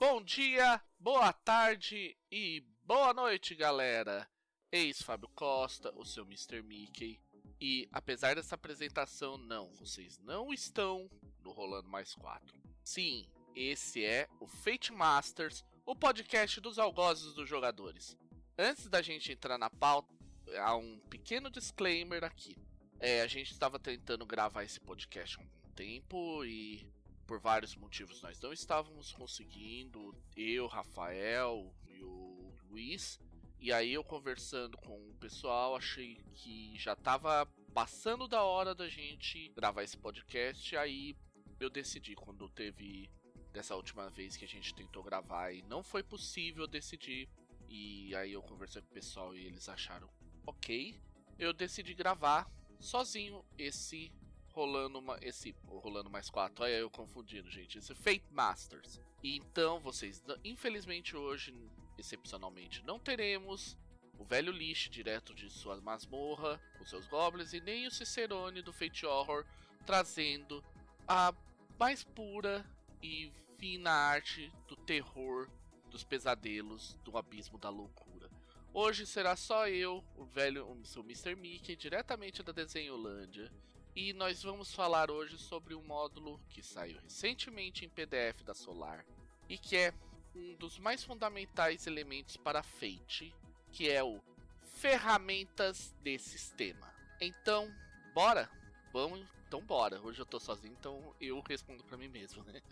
Bom dia, boa tarde e boa noite, galera! Eis Fábio Costa, o seu Mr. Mickey. E apesar dessa apresentação, não, vocês não estão no Rolando Mais 4. Sim, esse é o Fate Masters, o podcast dos algozes dos jogadores. Antes da gente entrar na pauta, há um pequeno disclaimer aqui. É, a gente estava tentando gravar esse podcast há algum tempo e por vários motivos nós não estávamos conseguindo. Eu, Rafael e o Luiz. E aí eu conversando com o pessoal, achei que já estava passando da hora da gente gravar esse podcast. Aí eu decidi quando teve dessa última vez que a gente tentou gravar e não foi possível decidir. E aí eu conversei com o pessoal e eles acharam ok. Eu decidi gravar sozinho esse rolando uma, esse rolando mais quatro. Olha eu confundindo, gente. Esse Fate Masters. E então vocês, infelizmente hoje, excepcionalmente, não teremos o velho Lich direto de sua masmorra com seus goblins e nem o Cicerone do Fate Horror trazendo a mais pura e fina arte do terror, dos pesadelos, do abismo da loucura. Hoje será só eu, o velho, o seu Mr. Mickey, diretamente da Desenholândia, e nós vamos falar hoje sobre um módulo que saiu recentemente em PDF da Solar e que é um dos mais fundamentais elementos para Fate, que é o ferramentas de sistema. Então, bora? Vamos, então bora. Hoje eu tô sozinho, então eu respondo para mim mesmo, né?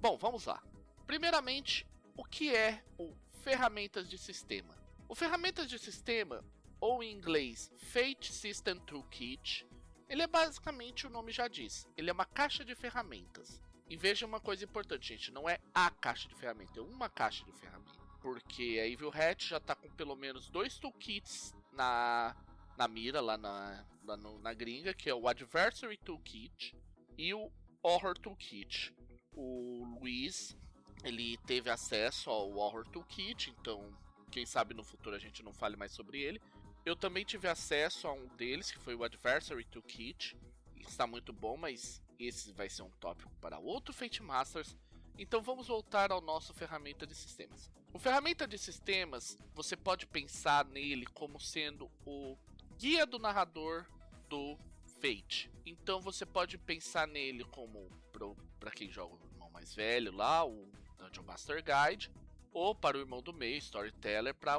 Bom, vamos lá. Primeiramente, o que é o ferramentas de sistema? O ferramentas de sistema, ou em inglês Fate System Toolkit, ele é basicamente o nome já diz. Ele é uma caixa de ferramentas. E veja uma coisa importante, gente, não é a caixa de ferramentas, é uma caixa de ferramentas. Porque a Evil Hat já está com pelo menos dois toolkits na, na mira, lá na, lá no, na gringa, que é o Adversary Toolkit e o Horror Toolkit o Luiz ele teve acesso ao Horror Toolkit, então quem sabe no futuro a gente não fale mais sobre ele. Eu também tive acesso a um deles, que foi o Adversary Toolkit, está muito bom, mas esse vai ser um tópico para outro Fate Masters. Então vamos voltar ao nosso ferramenta de sistemas. O ferramenta de sistemas, você pode pensar nele como sendo o guia do narrador do Fate. Então você pode pensar nele como para quem joga o irmão mais velho lá, o Dungeon Master Guide, ou para o irmão do meio, Storyteller, para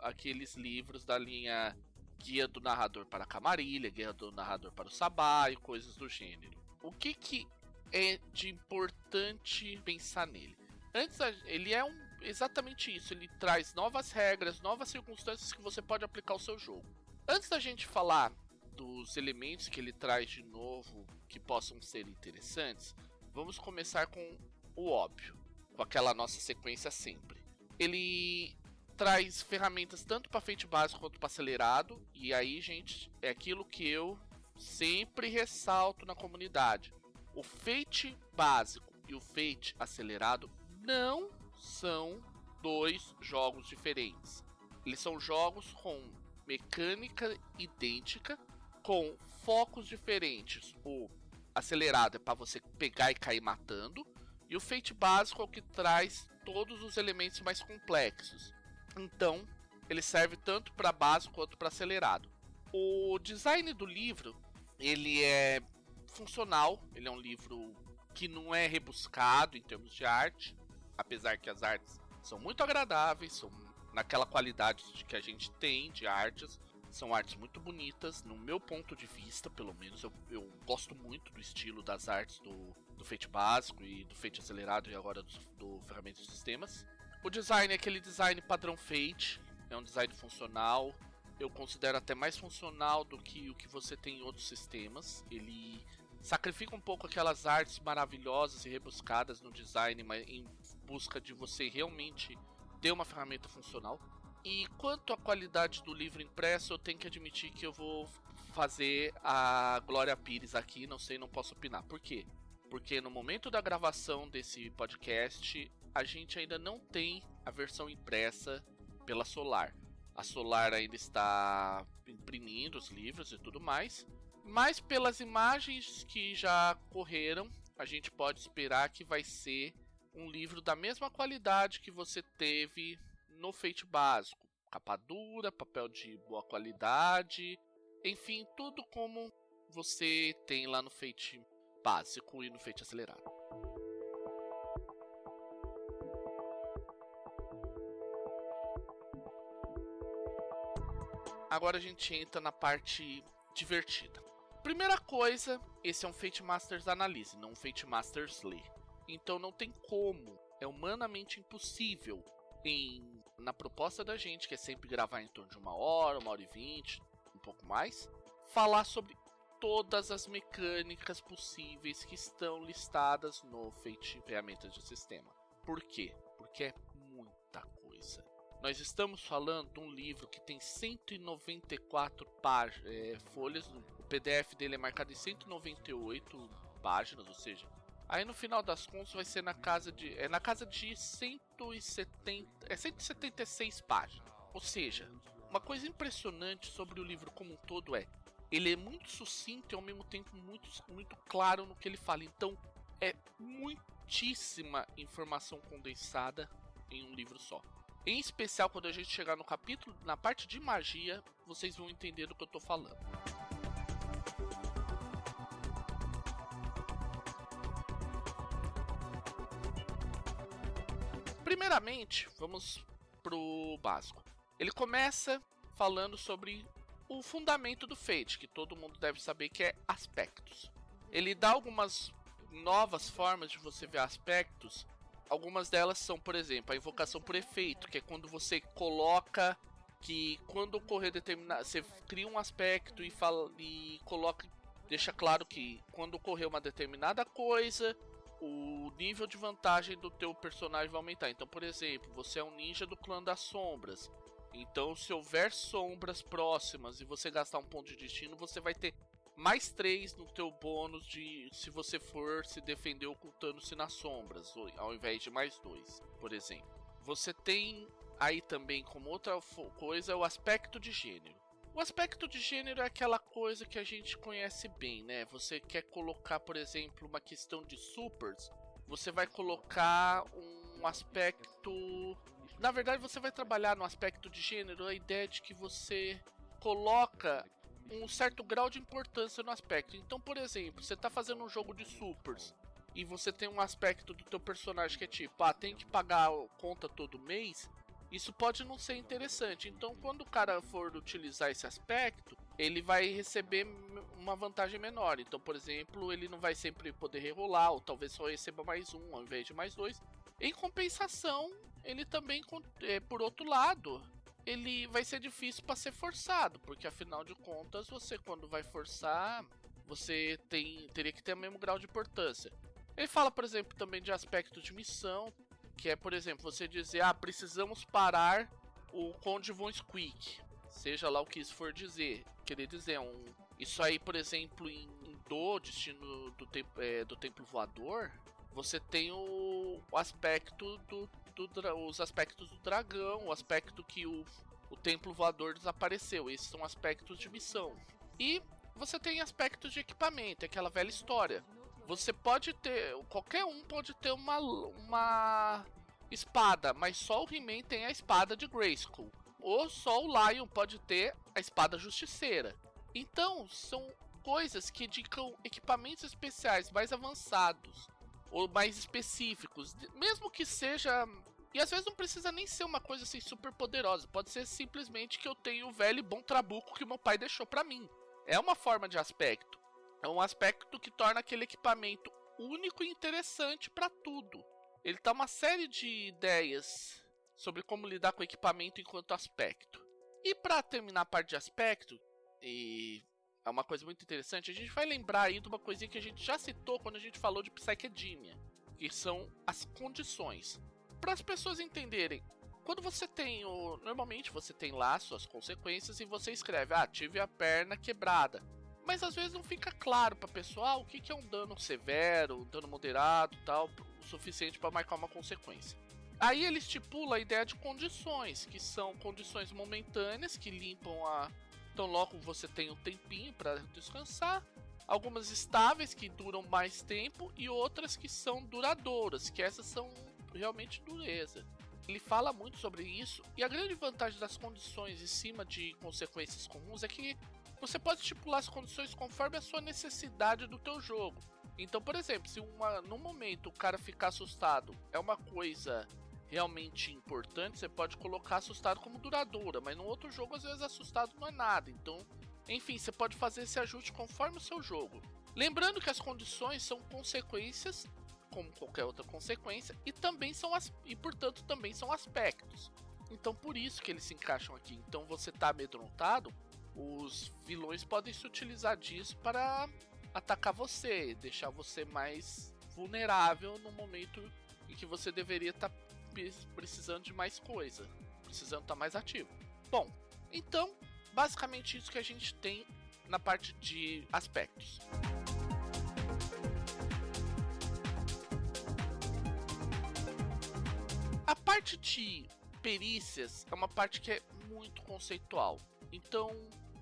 aqueles livros da linha Guia do Narrador para a Camarilha, Guia do Narrador para o Sabá e coisas do gênero. O que, que é de importante pensar nele? Antes, ele é um, exatamente isso. Ele traz novas regras, novas circunstâncias que você pode aplicar ao seu jogo. Antes da gente falar dos elementos que ele traz de novo que possam ser interessantes, vamos começar com o óbvio, com aquela nossa sequência sempre. Ele traz ferramentas tanto para feito básico quanto para acelerado, e aí, gente, é aquilo que eu sempre ressalto na comunidade. O Fate básico e o Fate acelerado não são dois jogos diferentes. Eles são jogos com mecânica idêntica, com focos diferentes. O acelerado é para você pegar e cair matando, e o Fate básico é o que traz todos os elementos mais complexos. Então, ele serve tanto para básico quanto para acelerado. O design do livro, ele é funcional, ele é um livro que não é rebuscado em termos de arte, apesar que as artes são muito agradáveis, são naquela qualidade que a gente tem de artes, são artes muito bonitas, no meu ponto de vista, pelo menos. Eu, eu gosto muito do estilo das artes do, do Fate básico e do Fate acelerado e agora do, do Ferramentas de Sistemas. O design é aquele design padrão Fate, é um design funcional. Eu considero até mais funcional do que o que você tem em outros sistemas. Ele sacrifica um pouco aquelas artes maravilhosas e rebuscadas no design, mas em busca de você realmente ter uma ferramenta funcional. E quanto à qualidade do livro impresso, eu tenho que admitir que eu vou fazer a Glória Pires aqui, não sei, não posso opinar. Por quê? Porque no momento da gravação desse podcast, a gente ainda não tem a versão impressa pela Solar. A Solar ainda está imprimindo os livros e tudo mais. Mas pelas imagens que já correram, a gente pode esperar que vai ser um livro da mesma qualidade que você teve no Fate básico. Capa dura, papel de boa qualidade, enfim, tudo como você tem lá no Fate básico e no Fate acelerado. Agora a gente entra na parte divertida. Primeira coisa, esse é um Fate Masters Analyse, não um Fate Masters Lê. Então não tem como, é humanamente impossível em na proposta da gente, que é sempre gravar em torno de uma hora, uma hora e vinte, um pouco mais, falar sobre todas as mecânicas possíveis que estão listadas no Fate Ferramentas de Sistema. Por quê? Porque é muita coisa. Nós estamos falando de um livro que tem 194 páginas, é, folhas, o PDF dele é marcado em 198 páginas, ou seja, Aí no final das contas vai ser na casa de. É na casa de 170. É 176 páginas. Ou seja, uma coisa impressionante sobre o livro como um todo é. Ele é muito sucinto e ao mesmo tempo muito, muito claro no que ele fala. Então é muitíssima informação condensada em um livro só. Em especial quando a gente chegar no capítulo, na parte de magia, vocês vão entender do que eu estou falando. Primeiramente, vamos pro básico. Ele começa falando sobre o fundamento do Fate, que todo mundo deve saber que é aspectos. Ele dá algumas novas formas de você ver aspectos. Algumas delas são, por exemplo, a invocação por efeito, que é quando você coloca que quando ocorrer determinado, você cria um aspecto e fala e coloca deixa claro que quando ocorrer uma determinada coisa, o nível de vantagem do teu personagem vai aumentar. Então, por exemplo, você é um ninja do clã das sombras. Então, se houver sombras próximas e você gastar um ponto de destino, você vai ter mais 3 no teu bônus de se você for se defender ocultando-se nas sombras, ao invés de mais 2, por exemplo. Você tem aí também como outra coisa o aspecto de gênero. O aspecto de gênero é aquela coisa que a gente conhece bem, né? Você quer colocar, por exemplo, uma questão de supers, você vai colocar um aspecto. Na verdade, você vai trabalhar no aspecto de gênero a ideia de que você coloca um certo grau de importância no aspecto. Então, por exemplo, você está fazendo um jogo de supers e você tem um aspecto do teu personagem que é tipo, ah, tem que pagar conta todo mês isso pode não ser interessante. Então, quando o cara for utilizar esse aspecto, ele vai receber uma vantagem menor. Então, por exemplo, ele não vai sempre poder rerolar, ou talvez só receba mais um ao invés de mais dois. Em compensação, ele também, é, por outro lado, ele vai ser difícil para ser forçado, porque afinal de contas, você quando vai forçar, você tem, teria que ter o mesmo grau de importância. Ele fala, por exemplo, também de aspectos de missão, que é, por exemplo, você dizer, ah, precisamos parar o Conde Von Squeak. Seja lá o que isso for dizer. Querer dizer, um, isso aí, por exemplo, em, em Do, Destino do, te, é, do Templo Voador, você tem o, o aspecto do, do, os aspectos do dragão, o aspecto que o, o Templo Voador desapareceu. Esses são aspectos de missão. E você tem aspectos de equipamento, aquela velha história. Você pode ter. Qualquer um pode ter uma, uma espada, mas só o He-Man tem a espada de Grayskull. Ou só o Lion pode ter a espada justiceira. Então, são coisas que indicam equipamentos especiais mais avançados ou mais específicos, mesmo que seja. E às vezes não precisa nem ser uma coisa assim super poderosa, pode ser simplesmente que eu tenho o velho e bom trabuco que meu pai deixou para mim. É uma forma de aspecto é um aspecto que torna aquele equipamento único e interessante para tudo. Ele dá uma série de ideias sobre como lidar com o equipamento enquanto aspecto. E para terminar a parte de aspecto, e é uma coisa muito interessante, a gente vai lembrar aí de uma coisinha que a gente já citou quando a gente falou de Psychedemia, que são as condições. Para as pessoas entenderem, quando você tem o. Normalmente você tem lá suas consequências e você escreve: Ah, tive a perna quebrada mas às vezes não fica claro para pessoal ah, o que, que é um dano severo, um dano moderado, tal, o suficiente para marcar uma consequência. Aí ele estipula a ideia de condições, que são condições momentâneas que limpam a Então logo você tem um tempinho para descansar. Algumas estáveis que duram mais tempo e outras que são duradouras, que essas são realmente dureza. Ele fala muito sobre isso e a grande vantagem das condições em cima de consequências comuns é que você pode estipular as condições conforme a sua necessidade do teu jogo. Então, por exemplo, se uma, no momento o cara ficar assustado é uma coisa realmente importante, você pode colocar assustado como duradoura, mas no outro jogo às vezes assustado não é nada. Então, enfim, você pode fazer esse ajuste conforme o seu jogo. Lembrando que as condições são consequências, como qualquer outra consequência, e também são as, e portanto também são aspectos. Então por isso que eles se encaixam aqui. Então você está amedrontado, os vilões podem se utilizar disso para atacar você, deixar você mais vulnerável no momento em que você deveria estar tá precisando de mais coisa, precisando estar tá mais ativo. Bom, então, basicamente isso que a gente tem na parte de aspectos. A parte de perícias é uma parte que é muito conceitual. Então,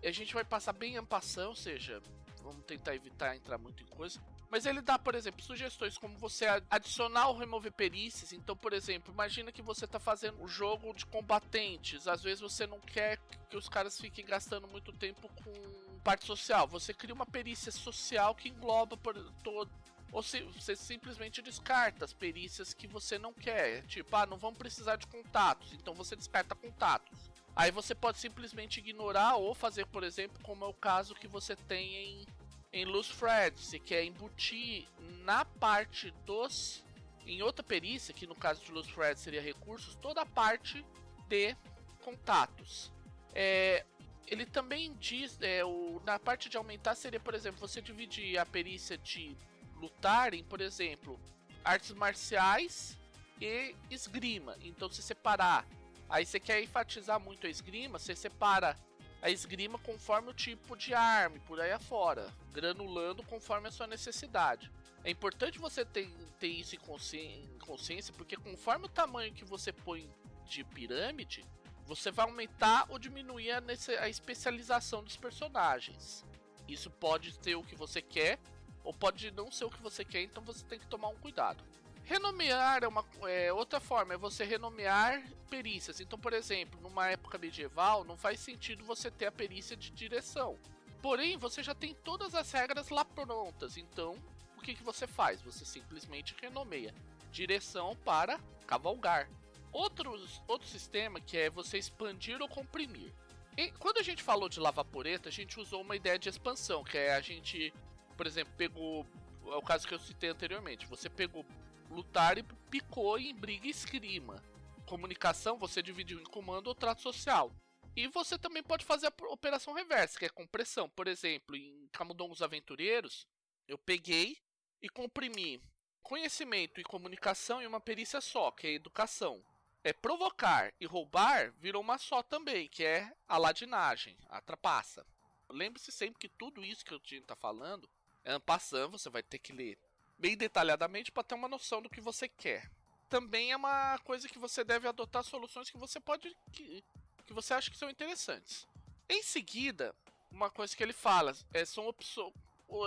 a gente vai passar bem ampassão, ou seja, vamos tentar evitar entrar muito em coisa. Mas ele dá, por exemplo, sugestões como você adicionar ou remover perícias. Então, por exemplo, imagina que você está fazendo um jogo de combatentes. Às vezes você não quer que os caras fiquem gastando muito tempo com parte social. Você cria uma perícia social que engloba por todo. Ou se você simplesmente descarta as perícias que você não quer. Tipo, ah, não vão precisar de contatos. Então você descarta contatos. Aí você pode simplesmente ignorar ou fazer, por exemplo, como é o caso que você tem em, em Loose Threads, você quer embutir na parte dos. Em outra perícia, que no caso de Loose Threads seria recursos, toda a parte de contatos. É, ele também diz, é, o, na parte de aumentar seria, por exemplo, você dividir a perícia de lutar em, por exemplo, artes marciais e esgrima. Então, se separar Aí você quer enfatizar muito a esgrima, você separa a esgrima conforme o tipo de arma, por aí afora, granulando conforme a sua necessidade. É importante você ter, ter isso em consciência, porque conforme o tamanho que você põe de pirâmide, você vai aumentar ou diminuir a, a especialização dos personagens. Isso pode ser o que você quer, ou pode não ser o que você quer, então você tem que tomar um cuidado. Renomear é uma é, outra forma, é você renomear perícias. Então, por exemplo, numa época medieval, não faz sentido você ter a perícia de direção. Porém, você já tem todas as regras lá prontas. Então, o que, que você faz? Você simplesmente renomeia direção para cavalgar. Outros, outro sistema que é você expandir ou comprimir. E quando a gente falou de lavaporeta, a gente usou uma ideia de expansão, que é a gente, por exemplo, pegou. É o caso que eu citei anteriormente. Você pegou lutar e picou em briga e esgrima. Comunicação você dividiu em comando ou trato social. E você também pode fazer a operação reversa, que é compressão. Por exemplo, em Camundongos Aventureiros, eu peguei e comprimi conhecimento e comunicação em uma perícia só, que é educação. É provocar e roubar virou uma só também, que é a ladinagem, a trapaça. Lembre-se sempre que tudo isso que eu tinha tá falando é passando, você vai ter que ler bem detalhadamente para ter uma noção do que você quer. Também é uma coisa que você deve adotar soluções que você pode que, que você acha que são interessantes. Em seguida, uma coisa que ele fala é, são opções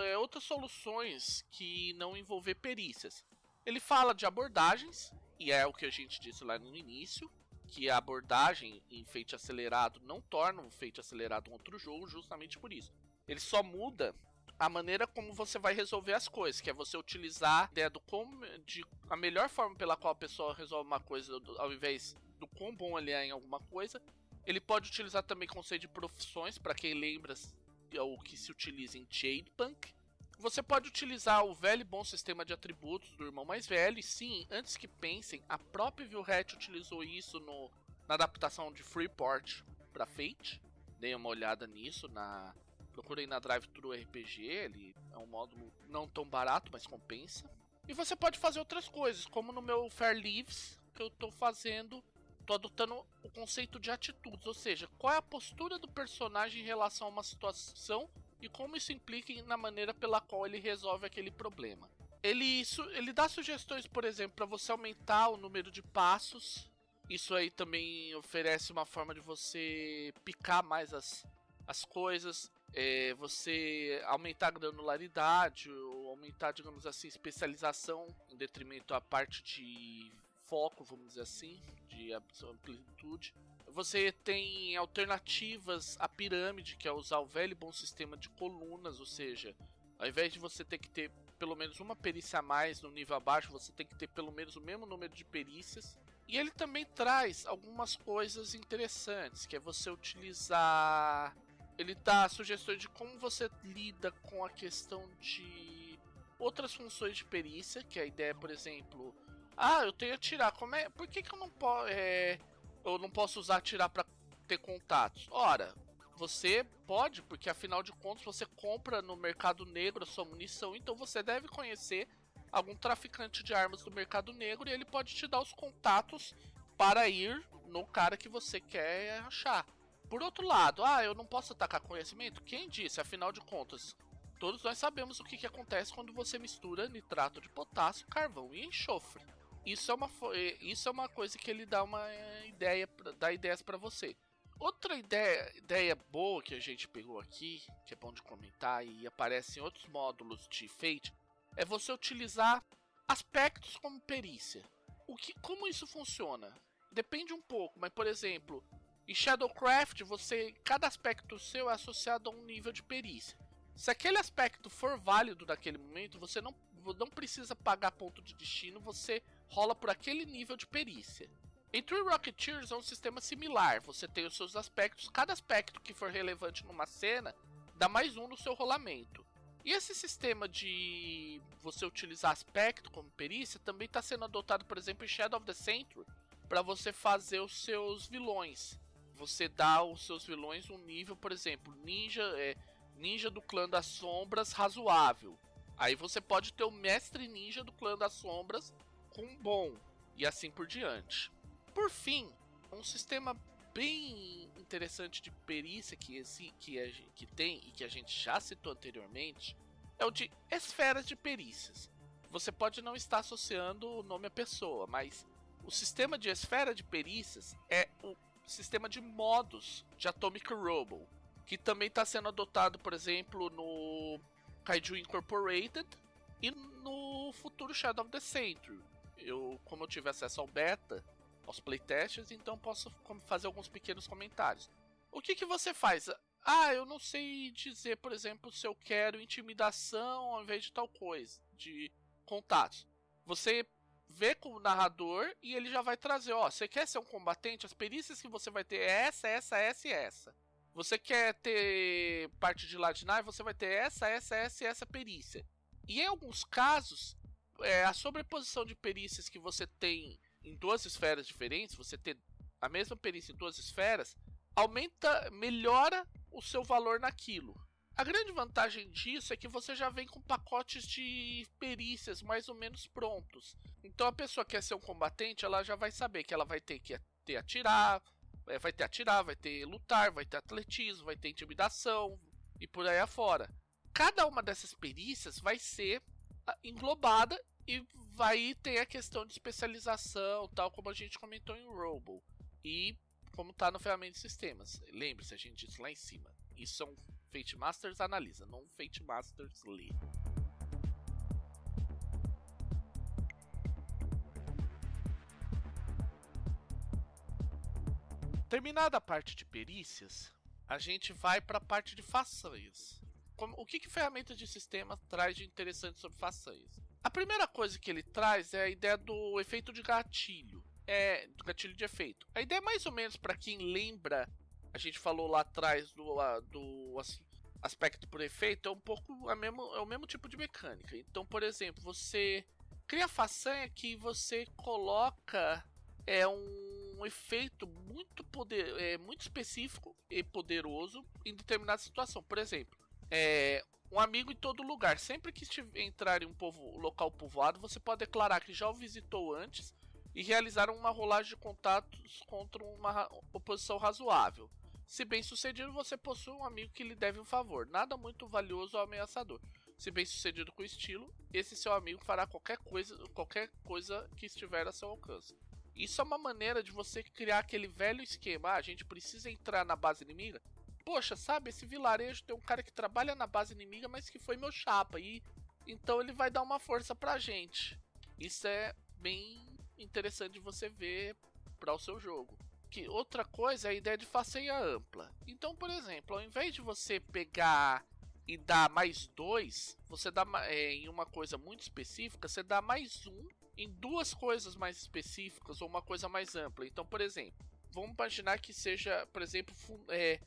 é, outras soluções que não envolver perícias. Ele fala de abordagens, e é o que a gente disse lá no início, que a abordagem em feito acelerado não torna um feito acelerado um outro jogo, justamente por isso. Ele só muda a maneira como você vai resolver as coisas, que é você utilizar a ideia do como de a melhor forma pela qual a pessoa resolve uma coisa ao invés do quão bom ele é em alguma coisa. Ele pode utilizar também conceito de profissões, para quem lembra é o que se utiliza em Jadepunk. Você pode utilizar o velho e bom sistema de atributos do irmão mais velho, e sim, antes que pensem, a própria Vilret utilizou isso no, na adaptação de Freeport para Fate. Dei uma olhada nisso na Procurei na Drive RPG, ele é um módulo não tão barato, mas compensa. E você pode fazer outras coisas, como no meu Fair Leaves, que eu estou fazendo, estou adotando o conceito de atitudes, ou seja, qual é a postura do personagem em relação a uma situação e como isso implica na maneira pela qual ele resolve aquele problema. Ele, ele dá sugestões, por exemplo, para você aumentar o número de passos. Isso aí também oferece uma forma de você picar mais as, as coisas, é, você aumentar a granularidade, ou aumentar, digamos assim, especialização em detrimento à parte de foco, vamos dizer assim, de amplitude. Você tem alternativas à pirâmide, que é usar o velho e bom sistema de colunas, ou seja, ao invés de você ter que ter pelo menos uma perícia a mais no nível abaixo, você tem que ter pelo menos o mesmo número de perícias. E ele também traz algumas coisas interessantes, que é você utilizar. Ele dá sugestões de como você lida com a questão de outras funções de perícia, que a ideia, por exemplo, ah, eu tenho atirar. Como é? Por que, que eu não posso? É... Eu não posso usar atirar para ter contatos. Ora, você pode, porque afinal de contas você compra no mercado negro a sua munição, então você deve conhecer algum traficante de armas do mercado negro e ele pode te dar os contatos para ir no cara que você quer achar. Por outro lado, ah, eu não posso atacar conhecimento? Quem disse? Afinal de contas, todos nós sabemos o que, que acontece quando você mistura nitrato de potássio, carvão e enxofre. Isso é uma, isso é uma coisa que ele dá uma ideia, dá ideias para você. Outra ideia, ideia boa que a gente pegou aqui, que é bom de comentar e aparece em outros módulos de Fate, é você utilizar aspectos como perícia. O que, como isso funciona? Depende um pouco, mas por exemplo, em Shadowcraft, você cada aspecto seu é associado a um nível de perícia. Se aquele aspecto for válido naquele momento, você não, não precisa pagar ponto de destino, você rola por aquele nível de perícia. Em True Rocketeers é um sistema similar, você tem os seus aspectos, cada aspecto que for relevante numa cena dá mais um no seu rolamento. E esse sistema de você utilizar aspecto como perícia também está sendo adotado, por exemplo, em Shadow of the Century, para você fazer os seus vilões. Você dá aos seus vilões um nível, por exemplo, ninja, é, ninja do clã das sombras razoável. Aí você pode ter o mestre ninja do clã das sombras com bom e assim por diante. Por fim, um sistema bem interessante de perícia que, esse, que, a, que tem e que a gente já citou anteriormente é o de esferas de perícias. Você pode não estar associando o nome à pessoa, mas o sistema de esfera de perícias é o sistema de modos de Atomic Robo, que também está sendo adotado, por exemplo, no Kaiju Incorporated e no futuro Shadow of the Century eu, como eu tive acesso ao beta, aos playtests, então posso fazer alguns pequenos comentários. O que, que você faz? Ah, eu não sei dizer, por exemplo, se eu quero intimidação ao invés de tal coisa, de contatos. Você vê com o narrador e ele já vai trazer, ó, você quer ser um combatente? As perícias que você vai ter é essa, essa, essa e essa. Você quer ter parte de ladinar, você vai ter essa, essa, essa e essa perícia. E em alguns casos, é, a sobreposição de perícias que você tem em duas esferas diferentes, você ter a mesma perícia em duas esferas, aumenta, melhora o seu valor naquilo. A grande vantagem disso é que você já vem com pacotes de perícias mais ou menos prontos. Então a pessoa que quer ser um combatente, ela já vai saber que ela vai ter que ter atirar, é, vai ter atirar, vai ter lutar, vai ter atletismo, vai ter intimidação e por aí afora. Cada uma dessas perícias vai ser ah, englobada e vai ter a questão de especialização, tal como a gente comentou em Robo. E como está no ferramenta de sistemas. Lembre-se, a gente disse lá em cima. Isso são Fate Masters analisa, não Fate Masters lê. Terminada a parte de perícias, a gente vai para a parte de façanhas. Como, o que, que ferramenta de sistema traz de interessante sobre façanhas? A primeira coisa que ele traz é a ideia do efeito de gatilho. É, do gatilho de efeito. A ideia é mais ou menos para quem lembra, a gente falou lá atrás do, do aspecto por efeito, é um pouco a mesmo, é o mesmo tipo de mecânica. Então, por exemplo, você cria façanha que você coloca é um efeito muito poder, é, muito específico e poderoso em determinada situação. Por exemplo, é, um amigo em todo lugar. Sempre que entrar em um povo, local povoado, você pode declarar que já o visitou antes e realizar uma rolagem de contatos contra uma oposição razoável. Se bem sucedido, você possui um amigo que lhe deve um favor, nada muito valioso ou ameaçador. Se bem sucedido com estilo, esse seu amigo fará qualquer coisa, qualquer coisa que estiver a seu alcance. Isso é uma maneira de você criar aquele velho esquema. Ah, a gente precisa entrar na base inimiga? poxa, sabe, esse vilarejo tem um cara que trabalha na base inimiga, mas que foi meu chapa. E então ele vai dar uma força pra gente. Isso é bem interessante de você ver para o seu jogo. Que outra coisa é a ideia de façanha ampla. Então, por exemplo, ao invés de você pegar e dar mais dois, você dá é, em uma coisa muito específica, você dá mais um em duas coisas mais específicas ou uma coisa mais ampla. Então, por exemplo, vamos imaginar que seja, por exemplo, é,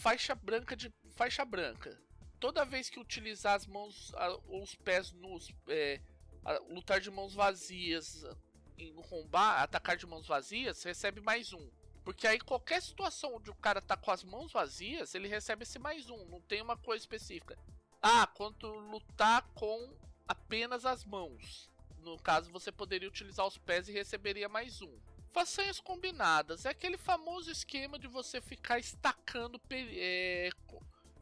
faixa branca de faixa branca. Toda vez que utilizar as mãos ou os pés nus, é, lutar de mãos vazias em combar, atacar de mãos vazias, recebe mais um. Porque aí qualquer situação onde o cara tá com as mãos vazias, ele recebe esse mais um, não tem uma coisa específica. Ah, quanto lutar com apenas as mãos. No caso, você poderia utilizar os pés e receberia mais um. Façanhas combinadas é aquele famoso esquema de você ficar estacando é,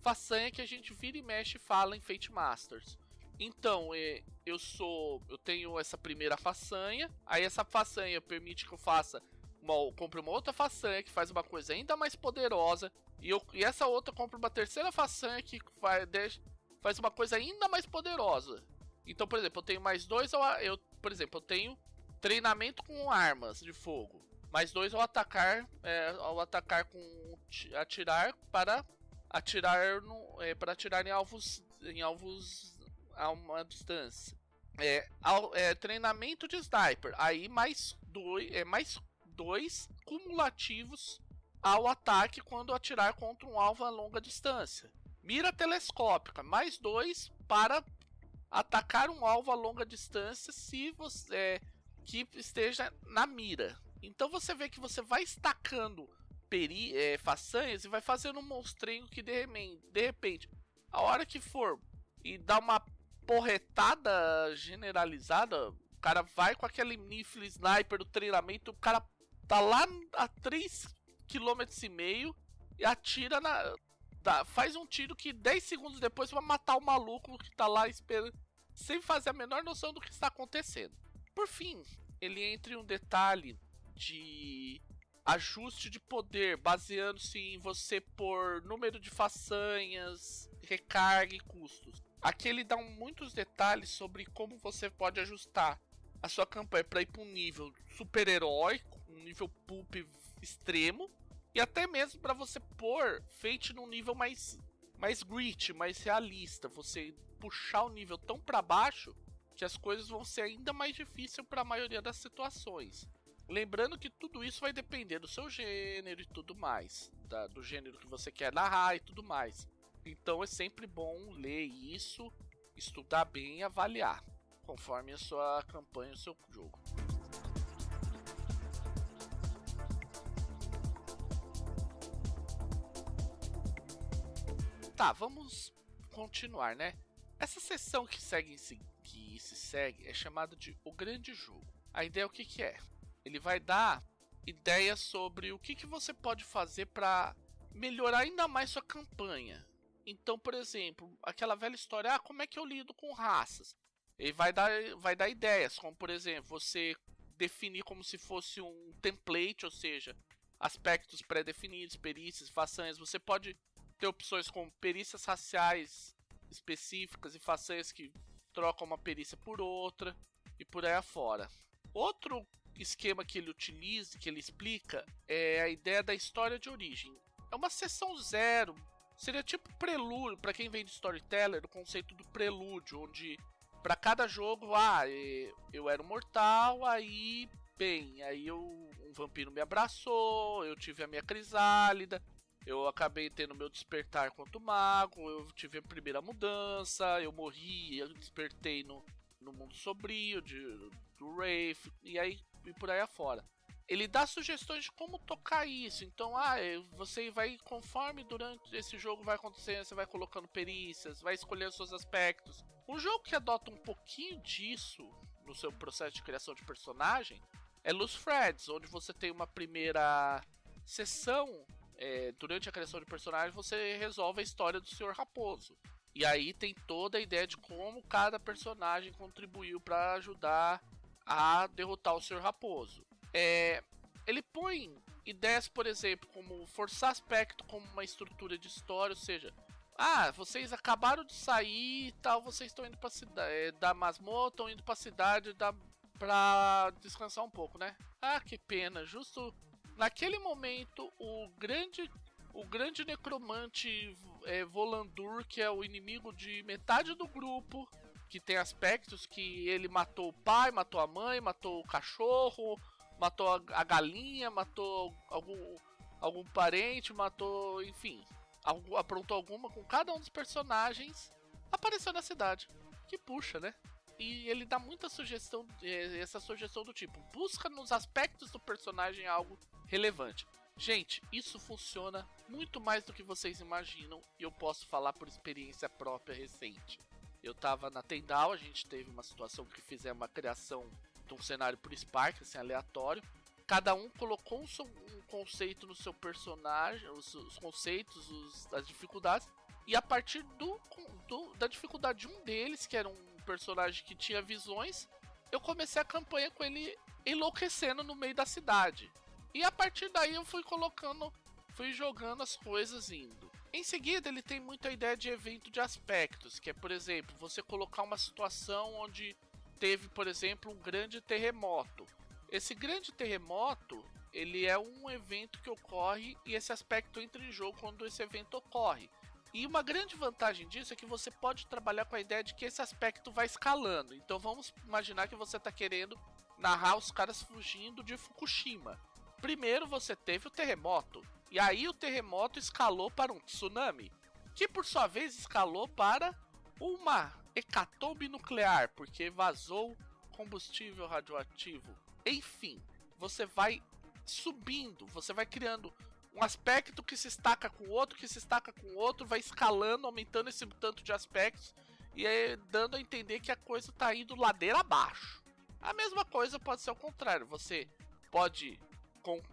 façanha que a gente vira e mexe e fala em Fate Masters. Então, é, eu sou. Eu tenho essa primeira façanha. Aí essa façanha permite que eu faça. Uma, compre uma outra façanha que faz uma coisa ainda mais poderosa. E, eu, e essa outra compra uma terceira façanha que faz, faz uma coisa ainda mais poderosa. Então, por exemplo, eu tenho mais dois. Eu, eu, por exemplo, eu tenho treinamento com armas de fogo. Mais dois ao atacar. É, ao atacar com. atirar para atirar no, é, para atirar em alvos. em alvos a uma distância. É, ao, é, treinamento de sniper. Aí mais dois, é, mais dois cumulativos ao ataque quando atirar contra um alvo a longa distância. Mira telescópica, mais dois para atacar um alvo a longa distância se você é, que esteja na mira. Então você vê que você vai estacando peri, é, façanhas e vai fazendo um monstrengo que de, de repente, a hora que for e dá uma porretada generalizada. O cara vai com aquele rifle sniper do treinamento, o cara tá lá a 3 km e meio e atira na dá, faz um tiro que 10 segundos depois vai matar o maluco que tá lá esperando sem fazer a menor noção do que está acontecendo. Por fim, ele entra em um detalhe de ajuste de poder, baseando-se em você por número de façanhas, recarga e custos. Aqui ele dá muitos detalhes sobre como você pode ajustar a sua campanha para ir para um nível super-heróico, um nível pulp extremo, e até mesmo para você pôr Fate num nível mais mais grit, mais realista, você puxar o nível tão para baixo que as coisas vão ser ainda mais difíceis para a maioria das situações. Lembrando que tudo isso vai depender do seu gênero e tudo mais, da, do gênero que você quer narrar e tudo mais. Então é sempre bom ler isso, estudar bem e avaliar, conforme a sua campanha, o seu jogo. Tá, vamos continuar, né? Essa sessão que segue que se segue é chamada de o grande jogo. A ideia é o que, que é? Ele vai dar ideias sobre o que, que você pode fazer para melhorar ainda mais sua campanha. Então, por exemplo, aquela velha história, ah, como é que eu lido com raças? Ele vai dar, vai dar ideias, como por exemplo, você definir como se fosse um template, ou seja, aspectos pré-definidos, perícias, façanhas. Você pode ter opções como perícias raciais específicas e façanhas que trocam uma perícia por outra e por aí afora. Outro esquema que ele utiliza, que ele explica, é a ideia da história de origem. É uma sessão zero, Seria tipo prelúdio, para quem vem de storyteller, o conceito do prelúdio, onde para cada jogo, ah, eu era um mortal, aí, bem, aí eu, um vampiro me abraçou, eu tive a minha crisálida, eu acabei tendo meu despertar quanto mago, eu tive a primeira mudança, eu morri, eu despertei no, no mundo sombrio de, do Wraith, e aí e por aí afora ele dá sugestões de como tocar isso. Então, ah, é, você vai conforme durante esse jogo vai acontecendo, você vai colocando perícias, vai escolhendo seus aspectos. Um jogo que adota um pouquinho disso no seu processo de criação de personagem é Loose Threads, onde você tem uma primeira sessão é, durante a criação de personagem, você resolve a história do Senhor Raposo. E aí tem toda a ideia de como cada personagem contribuiu para ajudar a derrotar o Senhor Raposo. É, ele põe ideias, por exemplo, como forçar aspecto como uma estrutura de história, ou seja, ah, vocês acabaram de sair e tal, vocês estão indo pra cidade é, da masmorra, estão indo pra cidade da, pra descansar um pouco, né? Ah, que pena, justo naquele momento o grande o grande necromante é, Volandur, que é o inimigo de metade do grupo, que tem aspectos que ele matou o pai, matou a mãe, matou o cachorro, matou a, galinha, matou algum, algum parente, matou, enfim, aprontou alguma com cada um dos personagens, apareceu na cidade. Que puxa, né? E ele dá muita sugestão, é, essa sugestão do tipo, busca nos aspectos do personagem algo relevante. Gente, isso funciona muito mais do que vocês imaginam e eu posso falar por experiência própria recente. Eu tava na Tendal, a gente teve uma situação que fizemos uma criação de um cenário por Spark, assim, aleatório. Cada um colocou um, conceito no seu personagem, os, os conceitos, os, as dificuldades, e a partir do, do, da dificuldade de um deles, que era um personagem que tinha visões, eu comecei a campanha com ele enlouquecendo no meio da cidade. E a partir daí eu fui colocando, fui jogando as coisas indo. Em seguida, ele tem muita ideia de evento de aspectos, que é, por exemplo, você colocar uma situação onde teve, por exemplo, um grande terremoto. Esse grande terremoto, ele é um evento que ocorre e esse aspecto entra em jogo quando esse evento ocorre. E uma grande vantagem disso é que você pode trabalhar com a ideia de que esse aspecto vai escalando. Então vamos imaginar que você está querendo narrar os caras fugindo de Fukushima. Primeiro você teve o terremoto, e aí o terremoto escalou para um tsunami, que por sua vez escalou para uma hecatombe nuclear, porque vazou combustível radioativo. Enfim, você vai subindo, você vai criando um aspecto que se estaca com outro, que se estaca com outro, vai escalando, aumentando esse tanto de aspectos e aí, dando a entender que a coisa está indo ladeira abaixo. A mesma coisa pode ser ao contrário, você pode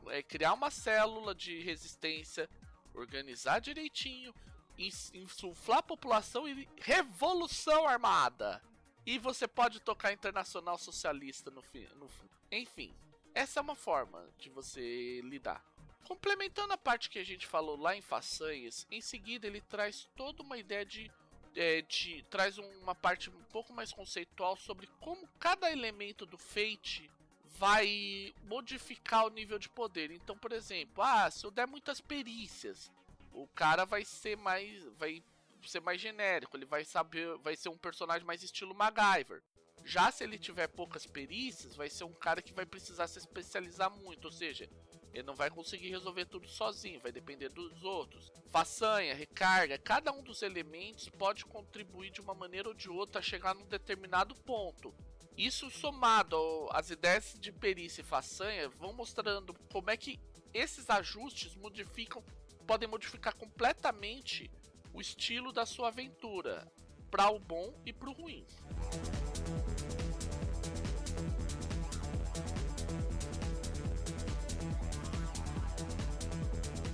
é, criar uma célula de resistência, organizar direitinho, insuflar a população e revolução armada. E você pode tocar internacional socialista no fim. No, enfim, essa é uma forma de você lidar. Complementando a parte que a gente falou lá em Façanhas, em seguida ele traz toda uma ideia de, é, de traz uma parte um pouco mais conceitual sobre como cada elemento do Fate vai modificar o nível de poder. Então, por exemplo, ah, se eu der muitas perícias, o cara vai ser mais vai ser mais genérico, ele vai saber, vai ser um personagem mais estilo MacGyver. Já se ele tiver poucas perícias, vai ser um cara que vai precisar se especializar muito, ou seja, ele não vai conseguir resolver tudo sozinho, vai depender dos outros. Façanha, recarga, cada um dos elementos pode contribuir de uma maneira ou de outra a chegar num determinado ponto. Isso somado às ideias de perícia e façanha vão mostrando como é que esses ajustes modificam, podem modificar completamente o estilo da sua aventura, para o bom e para o ruim.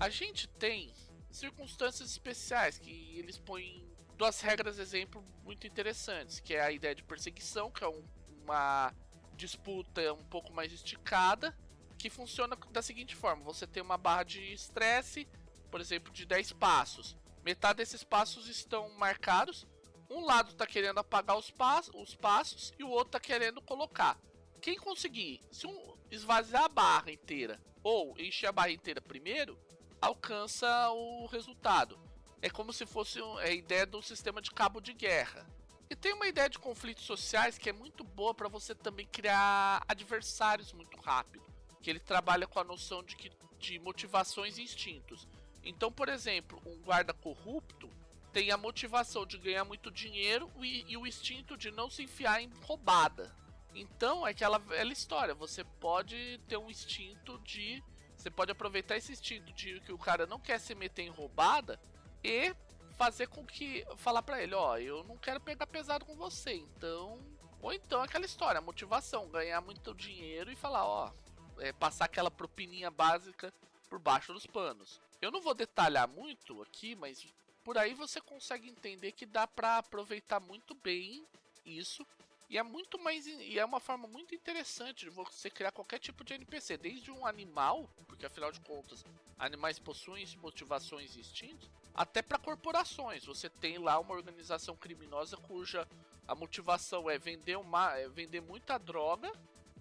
A gente tem circunstâncias especiais que eles põem duas regras exemplo muito interessantes, que é a ideia de perseguição, que é um uma disputa um pouco mais esticada, que funciona da seguinte forma: você tem uma barra de estresse, por exemplo, de 10 passos. Metade desses passos estão marcados. Um lado está querendo apagar os, os passos e o outro está querendo colocar. Quem conseguir, se um esvaziar a barra inteira ou encher a barra inteira primeiro, alcança o resultado. É como se fosse é a ideia do sistema de cabo de guerra. E tem uma ideia de conflitos sociais que é muito boa para você também criar adversários muito rápido. Que ele trabalha com a noção de, que, de motivações e instintos. Então, por exemplo, um guarda corrupto tem a motivação de ganhar muito dinheiro e, e o instinto de não se enfiar em roubada. Então, é aquela velha história. Você pode ter um instinto de. Você pode aproveitar esse instinto de que o cara não quer se meter em roubada e fazer com que. Falar para ele, ó, eu não quero pegar pesado com você, então. Ou então aquela história, motivação, ganhar muito dinheiro e falar, ó, é, passar aquela propininha básica por baixo dos panos. Eu não vou detalhar muito aqui, mas por aí você consegue entender que dá para aproveitar muito bem isso E é muito mais. E é uma forma muito interessante de você criar qualquer tipo de NPC, desde um animal, porque afinal de contas, animais possuem motivações e instintos, até para corporações. Você tem lá uma organização criminosa cuja a motivação é vender uma, é vender muita droga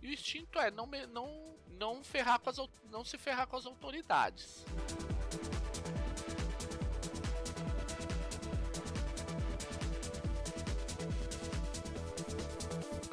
e o instinto é não não não ferrar com as não se ferrar com as autoridades.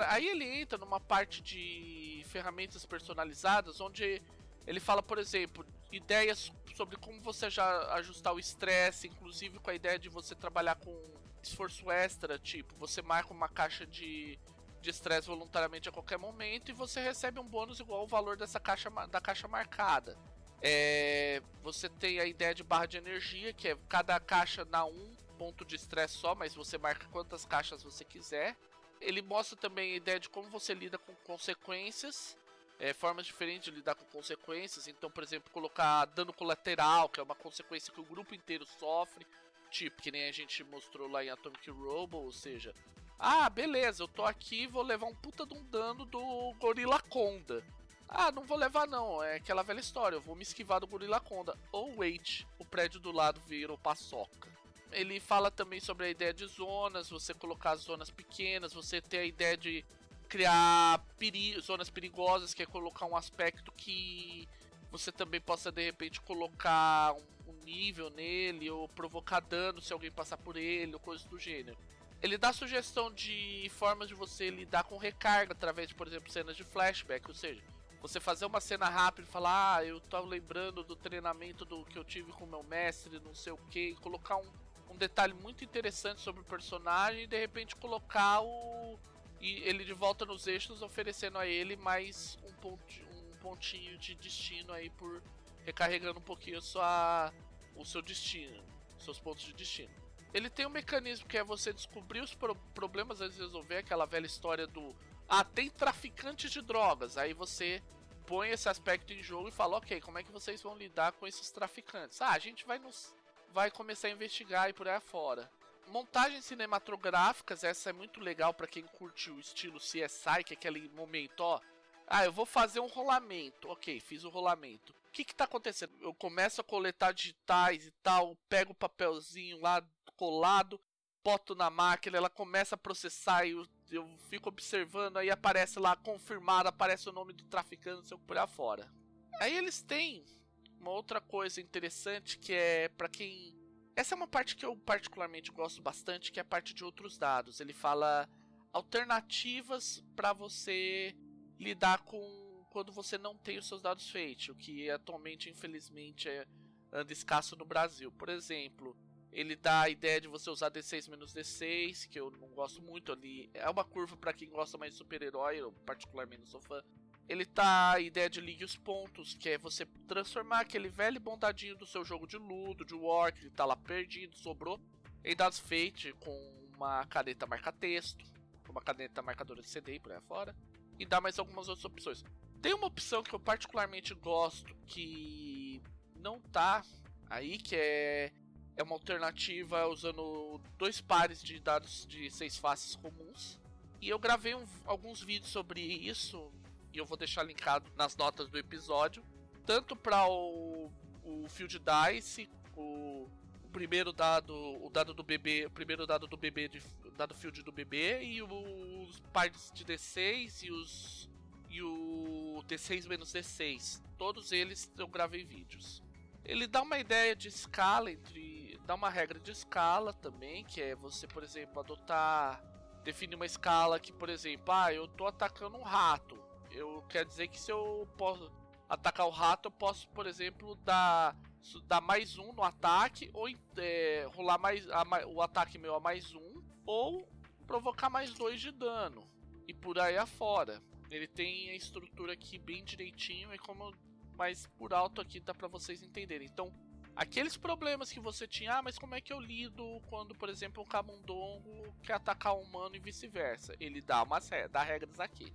Aí ele entra numa parte de ferramentas personalizadas, onde ele fala, por exemplo, ideias sobre como você já ajustar o estresse, inclusive com a ideia de você trabalhar com esforço extra, tipo, você marca uma caixa de de estresse voluntariamente a qualquer momento e você recebe um bônus igual ao valor dessa caixa da caixa marcada. É, você tem a ideia de barra de energia, que é cada caixa dá um ponto de estresse só, mas você marca quantas caixas você quiser. Ele mostra também a ideia de como você lida com consequências, é, formas diferentes de lidar com consequências. Então, por exemplo, colocar dano colateral, que é uma consequência que o grupo inteiro sofre, tipo que nem a gente mostrou lá em Atomic Robo, ou seja, ah, beleza, eu tô aqui e vou levar um puta de um dano do Gorila Conda. Ah, não vou levar não, é aquela velha história, eu vou me esquivar do Gorila Conda. Ou oh, wait, o prédio do lado virou paçoca. Ele fala também sobre a ideia de zonas, você colocar zonas pequenas, você ter a ideia de criar peri zonas perigosas, que é colocar um aspecto que você também possa de repente colocar um, um nível nele ou provocar dano se alguém passar por ele ou coisas do gênero. Ele dá sugestão de formas de você lidar com recarga através de, por exemplo, cenas de flashback, ou seja, você fazer uma cena rápida e falar, ah, eu tô lembrando do treinamento do que eu tive com meu mestre, não sei o que, colocar um, um detalhe muito interessante sobre o personagem e de repente colocar o e ele de volta nos eixos oferecendo a ele mais um, ponto, um pontinho de destino aí por recarregando um pouquinho sua, o seu destino, seus pontos de destino. Ele tem um mecanismo que é você descobrir os pro problemas antes de resolver aquela velha história do ah, tem traficantes de drogas. Aí você põe esse aspecto em jogo e fala, ok, como é que vocês vão lidar com esses traficantes? Ah, a gente vai nos vai começar a investigar e por aí afora. Montagens cinematográficas, essa é muito legal para quem curte o estilo CSI, que é aquele momento, ó. Ah, eu vou fazer um rolamento. Ok, fiz o rolamento. O que que tá acontecendo? Eu começo a coletar digitais e tal, pego o papelzinho lá colado, boto na máquina, ela começa a processar e eu, eu fico observando, aí aparece lá confirmado, aparece o nome do traficante, sei por aí fora. Aí eles têm uma outra coisa interessante que é para quem essa é uma parte que eu particularmente gosto bastante, que é a parte de outros dados. Ele fala alternativas para você lidar com quando você não tem os seus dados feitos, o que atualmente, infelizmente, é, anda escasso no Brasil. Por exemplo, ele dá a ideia de você usar D6 menos D6, que eu não gosto muito ali. É uma curva para quem gosta mais de super-herói, eu particularmente não sou fã. Ele tá a ideia de ligue os pontos, que é você transformar aquele velho bondadinho do seu jogo de ludo, de war, que tá lá perdido, sobrou, em dados feitos com uma caneta marca-texto, uma caneta marcadora de CD e por aí fora, e dá mais algumas outras opções. Tem uma opção que eu particularmente gosto, que não tá aí, que é, é uma alternativa usando dois pares de dados de seis faces comuns. E eu gravei um, alguns vídeos sobre isso e eu vou deixar linkado nas notas do episódio, tanto para o, o Field Dice, o, o, primeiro dado, o dado do bebê, o primeiro dado do bebê, de, dado Field do bebê e os pares de D6 e os e o D6 menos D6. Todos eles eu gravei vídeos. Ele dá uma ideia de escala entre, dá uma regra de escala também, que é você, por exemplo, adotar definir uma escala que, por exemplo, ah, eu tô atacando um rato eu quer dizer que se eu posso atacar o rato, eu posso, por exemplo, dar, dar mais um no ataque, ou é, rolar mais a, o ataque meu a mais um, ou provocar mais dois de dano. E por aí afora. Ele tem a estrutura aqui bem direitinho e como mais por alto aqui dá para vocês entenderem. Então, aqueles problemas que você tinha, ah, mas como é que eu lido quando, por exemplo, um camundongo quer atacar um humano e vice-versa? Ele dá umas dá regras aqui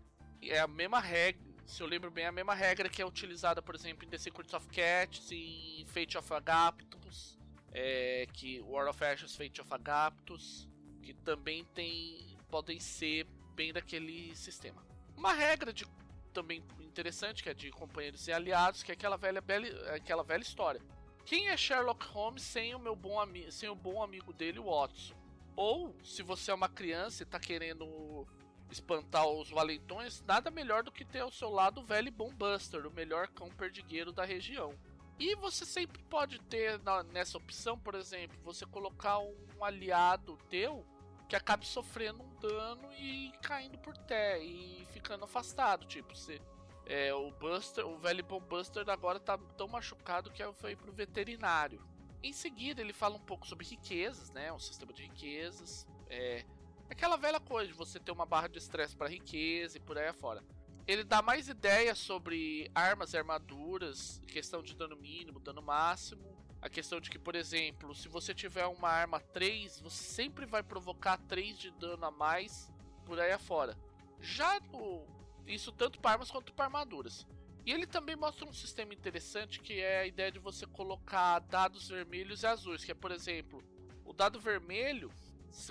é a mesma regra, se eu lembro bem, é a mesma regra que é utilizada, por exemplo, em The Secrets of Cats, em Fate of Agaptus, é, que War of Ashes, Fate of Agaptus, que também tem podem ser bem daquele sistema. Uma regra de também interessante, que é de companheiros e aliados, que é aquela velha, velha, aquela velha história. Quem é Sherlock Holmes sem o meu bom sem o bom amigo dele, Watson? Ou se você é uma criança e está querendo espantar os valentões, nada melhor do que ter ao seu lado o velho Bom Buster, o melhor cão perdigueiro da região. E você sempre pode ter na, nessa opção, por exemplo, você colocar um aliado teu que acabe sofrendo um dano e caindo por terra e ficando afastado. Tipo, você, é, o Buster, o velho Bom Buster agora tá tão machucado que foi pro veterinário. Em seguida, ele fala um pouco sobre riquezas, né? Um sistema de riquezas. É, aquela velha coisa de você ter uma barra de estresse para riqueza e por aí afora. Ele dá mais ideias sobre armas e armaduras, questão de dano mínimo, dano máximo. A questão de que, por exemplo, se você tiver uma arma 3, você sempre vai provocar 3 de dano a mais por aí afora. Já no, isso tanto para armas quanto para armaduras. E ele também mostra um sistema interessante que é a ideia de você colocar dados vermelhos e azuis, que é, por exemplo, o dado vermelho,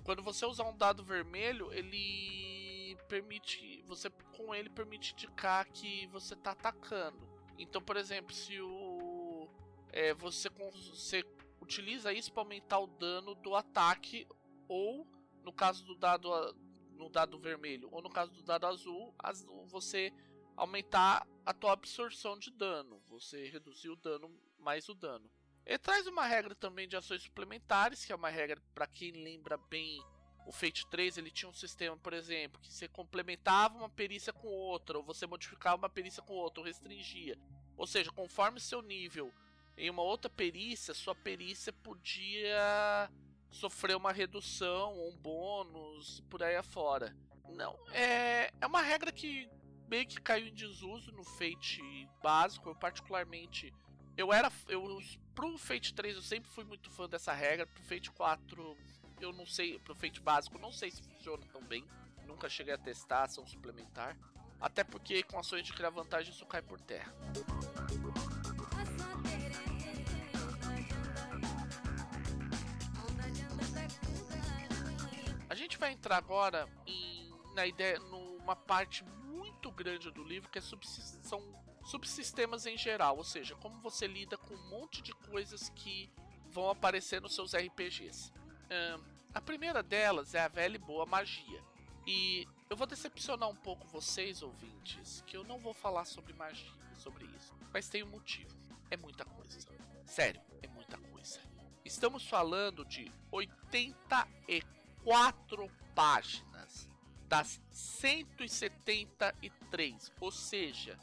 quando você usar um dado vermelho, ele permite, você com ele permite indicar que você está atacando. Então, por exemplo, se o é, você, você utiliza isso para aumentar o dano do ataque ou no caso do dado no dado vermelho ou no caso do dado azul, você aumentar a tua absorção de dano, você reduzir o dano mais o dano. Ele traz uma regra também de ações suplementares, que é uma regra para quem lembra bem o Fate 3, ele tinha um sistema, por exemplo, que você complementava uma perícia com outra, ou você modificava uma perícia com outra, ou restringia. Ou seja, conforme seu nível em uma outra perícia, sua perícia podia sofrer uma redução um bônus por aí afora. Não, é, é uma regra que meio que caiu em desuso no Fate básico. Eu particularmente. Eu era. Eu, pro Fate 3 eu sempre fui muito fã dessa regra. Pro Fate 4 eu não sei. Pro Fate básico não sei se funciona tão bem. Nunca cheguei a testar ação suplementar. Até porque com ações de criar vantagem isso cai por terra. A gente vai entrar agora em, na ideia, numa parte muito grande do livro que é são subsistemas em geral, ou seja, como você lida com um monte de coisas que vão aparecer nos seus RPGs. A primeira delas é a velha e boa magia. E eu vou decepcionar um pouco vocês, ouvintes, que eu não vou falar sobre magia, sobre isso. Mas tem um motivo. É muita coisa. Sério, é muita coisa. Estamos falando de 84 páginas das 173, ou seja,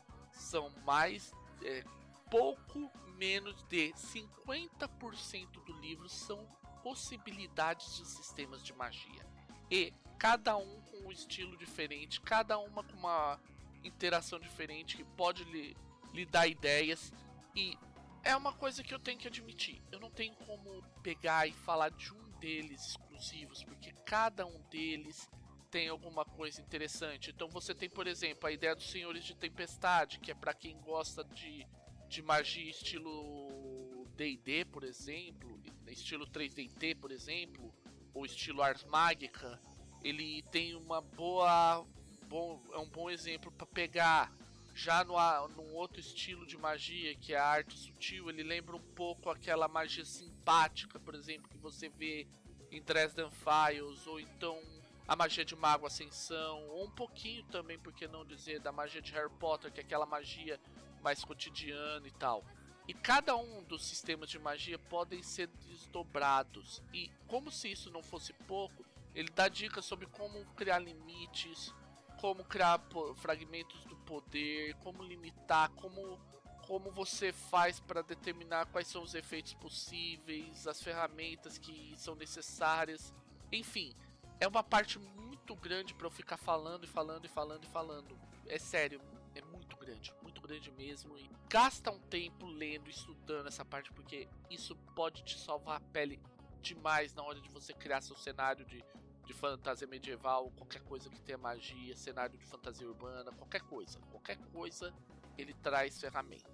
são mais é, pouco menos de 50% do livro são possibilidades de sistemas de magia. E cada um com um estilo diferente, cada uma com uma interação diferente que pode lhe, lhe dar ideias. E é uma coisa que eu tenho que admitir: eu não tenho como pegar e falar de um deles exclusivos, porque cada um deles tem alguma coisa interessante. Então você tem, por exemplo, a ideia dos Senhores de Tempestade, que é para quem gosta de, de magia estilo D&D, por exemplo, estilo 3DT, por exemplo, ou estilo Ars Magica. Ele tem uma boa bom, é um bom exemplo para pegar. Já no, num outro estilo de magia, que é a arte sutil, ele lembra um pouco aquela magia simpática, por exemplo, que você vê em Dresden Files, ou então a magia de Mago Ascensão, ou um pouquinho também, por que não dizer, da magia de Harry Potter, que é aquela magia mais cotidiana e tal. E cada um dos sistemas de magia podem ser desdobrados. E como se isso não fosse pouco, ele dá dicas sobre como criar limites, como criar fragmentos do poder, como limitar, como como você faz para determinar quais são os efeitos possíveis, as ferramentas que são necessárias. Enfim, é uma parte muito grande para eu ficar falando e falando e falando e falando. É sério, é muito grande, muito grande mesmo. E gasta um tempo lendo, estudando essa parte, porque isso pode te salvar a pele demais na hora de você criar seu cenário de, de fantasia medieval, qualquer coisa que tenha magia, cenário de fantasia urbana, qualquer coisa. Qualquer coisa ele traz ferramenta.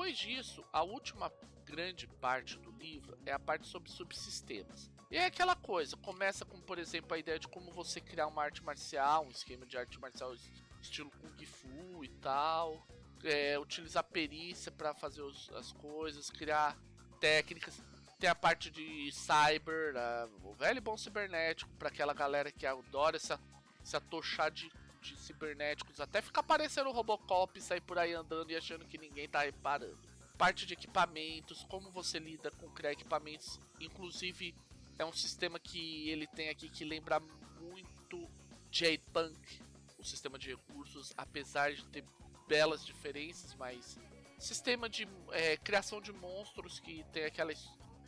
Depois disso, a última grande parte do livro é a parte sobre subsistemas. E é aquela coisa, começa com, por exemplo, a ideia de como você criar uma arte marcial, um esquema de arte marcial estilo Kung Fu e tal. É, utilizar perícia para fazer os, as coisas, criar técnicas. Tem a parte de cyber, o velho bom cibernético, para aquela galera que adora essa, se atochar de, de cibernéticos, até ficar parecendo o Robocop e sair por aí andando e achando que ninguém tá reparando. Parte de equipamentos, como você lida com criar equipamentos, inclusive é um sistema que ele tem aqui que lembra muito J-Punk, o sistema de recursos, apesar de ter belas diferenças, mas sistema de é, criação de monstros que tem aquelas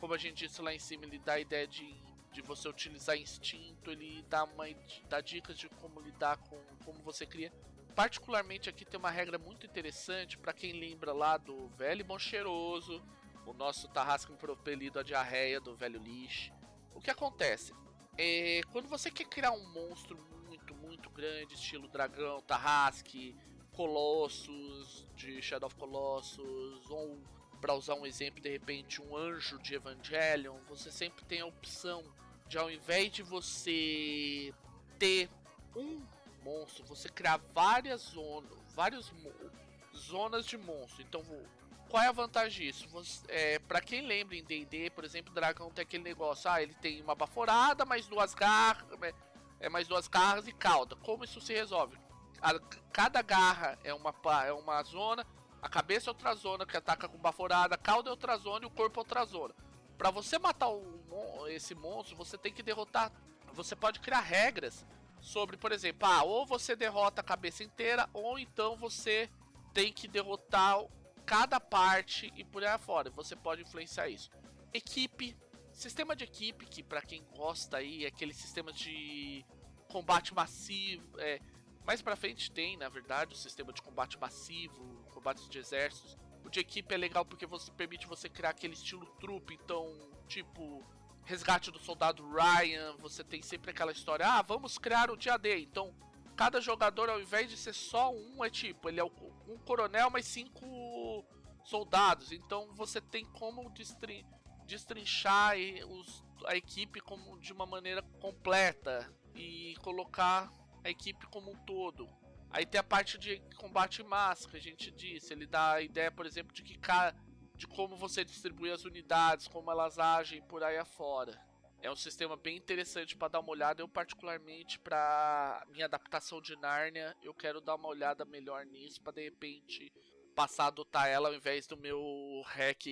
como a gente disse lá em cima, ele dá a ideia de, de você utilizar instinto, ele dá, uma, dá dicas de como lidar com como você cria. Particularmente aqui tem uma regra muito interessante para quem lembra lá do velho bom cheiroso, o nosso Tarrasque propelido a diarreia do velho lixo. O que acontece? É, quando você quer criar um monstro muito, muito grande, estilo dragão, Tarrasque, Colossus, de Shadow of Colossus, ou para usar um exemplo, de repente, um anjo de Evangelion, você sempre tem a opção de ao invés de você ter um monstro, você criar várias zonas, várias zonas de monstro. Então, qual é a vantagem disso? é, para quem lembra em D&D, por exemplo, dragão tem aquele negócio, ah, ele tem uma baforada, mais duas garras, é, é mais duas garras e cauda. Como isso se resolve? A, cada garra é uma, é uma zona, a cabeça é outra zona que ataca com baforada, a cauda é outra zona e o corpo é outra zona. Para você matar o, esse monstro, você tem que derrotar. Você pode criar regras sobre, por exemplo, ah, ou você derrota a cabeça inteira, ou então você tem que derrotar cada parte e por aí fora. Você pode influenciar isso. Equipe, sistema de equipe que para quem gosta aí, é aquele sistema de combate massivo, é, mais pra frente tem, na verdade, o sistema de combate massivo, combates de exércitos. O de equipe é legal porque você permite você criar aquele estilo trupe, então, tipo, resgate do soldado Ryan, você tem sempre aquela história, ah, vamos criar o dia D. Então, cada jogador, ao invés de ser só um, é tipo, ele é um coronel, mais cinco soldados. Então você tem como destrin destrinchar os, a equipe como de uma maneira completa e colocar a equipe como um todo. Aí tem a parte de combate massa que a gente disse. Ele dá a ideia, por exemplo, de que de como você distribui as unidades, como elas agem por aí afora. É um sistema bem interessante para dar uma olhada. Eu particularmente para minha adaptação de Narnia, eu quero dar uma olhada melhor nisso para de repente passar a adotar ela ao invés do meu hack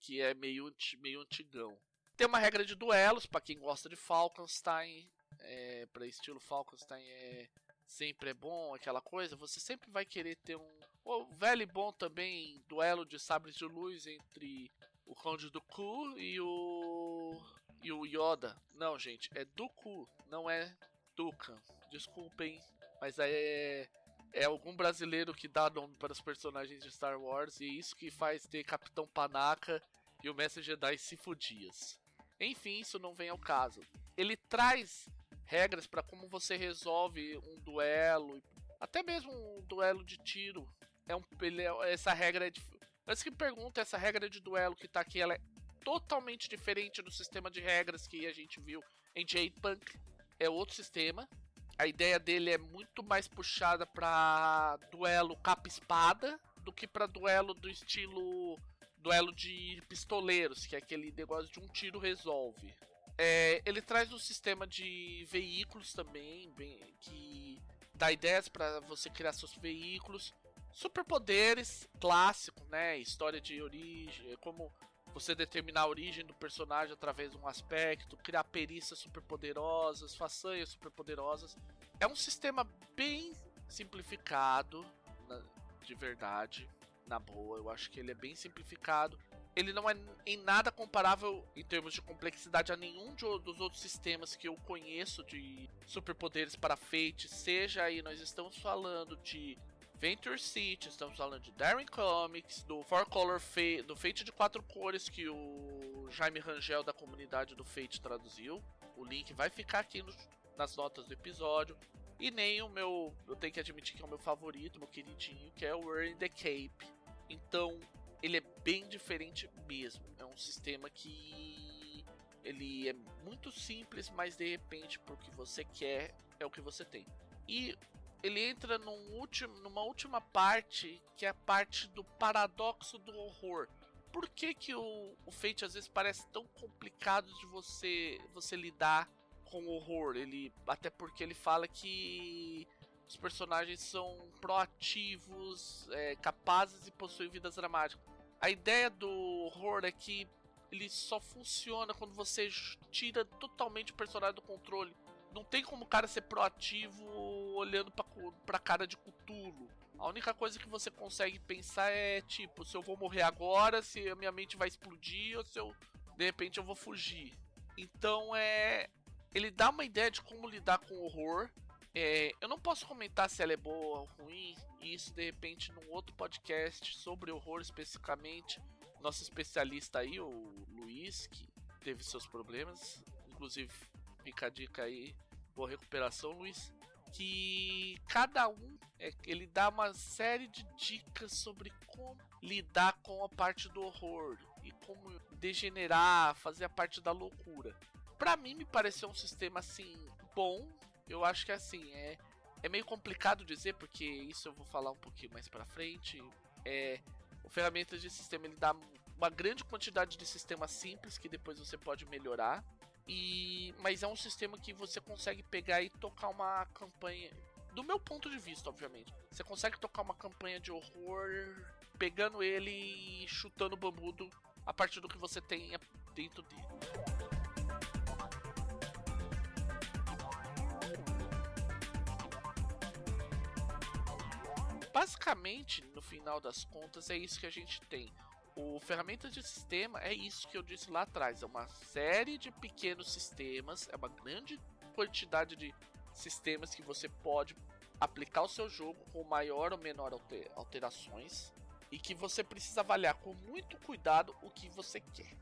que é meio meio antigão. Tem uma regra de duelos para quem gosta de Falkenstein é, para estilo Falkenstein é sempre é bom, aquela coisa, você sempre vai querer ter um o velho e bom também duelo de sabres de luz entre o Conde do Ku e o e o Yoda. Não, gente, é Dooku, não é Dukan. Desculpem, mas é é algum brasileiro que dá nome para os personagens de Star Wars e é isso que faz ter Capitão Panaca e o Mestre Jedi Sifudias. Enfim, isso não vem ao caso. Ele traz regras para como você resolve um duelo, até mesmo um duelo de tiro. É um, é, essa regra é Antes que pergunta, essa regra de duelo que tá aqui, ela é totalmente diferente do sistema de regras que a gente viu em J-Punk. É outro sistema. A ideia dele é muito mais puxada para duelo capa-espada do que para duelo do estilo duelo de pistoleiros, que é aquele negócio de um tiro resolve. É, ele traz um sistema de veículos também, bem, que dá ideias para você criar seus veículos. Superpoderes clássico, né? História de origem, como você determinar a origem do personagem através de um aspecto, criar perícias superpoderosas, façanhas superpoderosas. É um sistema bem simplificado, de verdade, na boa. Eu acho que ele é bem simplificado ele não é em nada comparável em termos de complexidade a nenhum dos outros sistemas que eu conheço de superpoderes para Fate, seja aí nós estamos falando de Venture City, estamos falando de Darren Comics, do Four Color Fate, do Fate de quatro cores que o Jaime Rangel da comunidade do Fate traduziu. O link vai ficar aqui no, nas notas do episódio. E nem o meu, eu tenho que admitir que é o meu favorito, meu queridinho, que é o Earn the Cape. Então, ele é bem diferente mesmo. É um sistema que ele é muito simples, mas de repente porque você quer é o que você tem. E ele entra num último, numa última parte que é a parte do paradoxo do horror. Por que, que o, o Fate às vezes parece tão complicado de você você lidar com o horror? Ele até porque ele fala que os personagens são proativos, é, capazes e possuem vidas dramáticas. A ideia do horror é que ele só funciona quando você tira totalmente o personagem do controle. Não tem como o cara ser proativo olhando pra, pra cara de Cthulhu. A única coisa que você consegue pensar é tipo, se eu vou morrer agora, se a minha mente vai explodir ou se eu de repente eu vou fugir. Então é. Ele dá uma ideia de como lidar com o horror. É, eu não posso comentar se ela é boa ou ruim, isso de repente num outro podcast sobre horror especificamente. Nosso especialista aí, o Luiz, que teve seus problemas, inclusive fica a dica aí, boa recuperação, Luiz que cada um é, ele dá uma série de dicas sobre como lidar com a parte do horror e como degenerar, fazer a parte da loucura. Para mim me pareceu um sistema assim bom. Eu acho que assim é é meio complicado dizer porque isso eu vou falar um pouquinho mais para frente. É o ferramentas de sistema ele dá uma grande quantidade de sistemas simples que depois você pode melhorar. E mas é um sistema que você consegue pegar e tocar uma campanha. Do meu ponto de vista, obviamente. Você consegue tocar uma campanha de horror pegando ele e chutando o bambudo a partir do que você tem dentro dele. Basicamente, no final das contas, é isso que a gente tem. O ferramentas de sistema é isso que eu disse lá atrás. É uma série de pequenos sistemas, é uma grande quantidade de sistemas que você pode aplicar o seu jogo com maior ou menor alterações e que você precisa avaliar com muito cuidado o que você quer.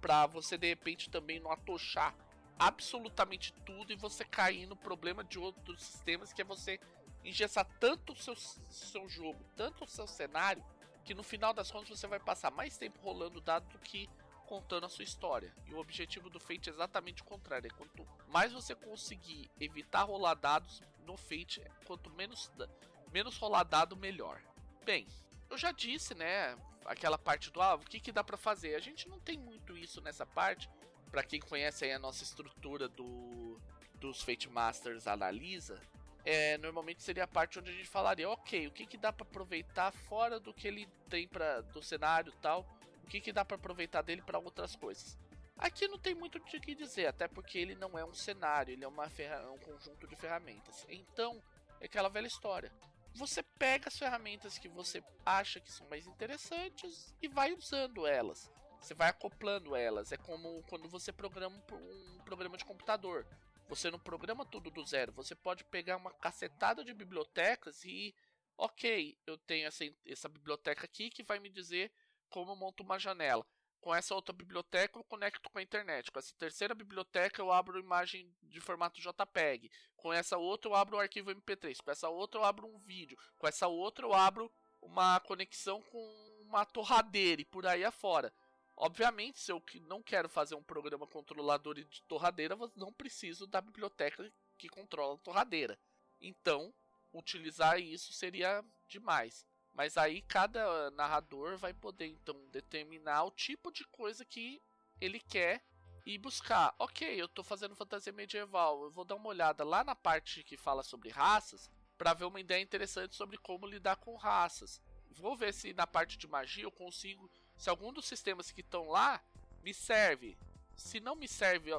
Para você de repente também não atochar absolutamente tudo e você cair no problema de outros sistemas que é você engessar tanto o seu, seu jogo, tanto o seu cenário que no final das contas você vai passar mais tempo rolando dado do que contando a sua história. E o objetivo do Fate é exatamente o contrário. É quanto mais você conseguir evitar rolar dados no Fate, quanto menos, menos rolar dado, melhor. Bem, eu já disse, né? Aquela parte do ah, o que, que dá para fazer. A gente não tem muito isso nessa parte. Para quem conhece aí a nossa estrutura do dos Fate Masters analisa, é, normalmente seria a parte onde a gente falaria, ok, o que, que dá para aproveitar fora do que ele tem para do cenário tal, o que, que dá para aproveitar dele para outras coisas. Aqui não tem muito o que dizer, até porque ele não é um cenário, ele é uma é um conjunto de ferramentas. Então, é aquela velha história. Você pega as ferramentas que você acha que são mais interessantes e vai usando elas. Você vai acoplando elas. É como quando você programa um programa de computador. Você não programa tudo do zero. Você pode pegar uma cacetada de bibliotecas e, ok, eu tenho essa, essa biblioteca aqui que vai me dizer como eu monto uma janela. Com essa outra biblioteca eu conecto com a internet. Com essa terceira biblioteca eu abro imagem de formato JPEG. Com essa outra eu abro o arquivo MP3. Com essa outra eu abro um vídeo. Com essa outra eu abro uma conexão com uma torradeira e por aí afora. Obviamente, se eu não quero fazer um programa controlador de torradeira, eu não preciso da biblioteca que controla a torradeira. Então, utilizar isso seria demais. Mas aí cada narrador vai poder então determinar o tipo de coisa que ele quer e buscar. Ok, eu estou fazendo fantasia medieval, eu vou dar uma olhada lá na parte que fala sobre raças para ver uma ideia interessante sobre como lidar com raças. Vou ver se na parte de magia eu consigo se algum dos sistemas que estão lá me serve, se não me serve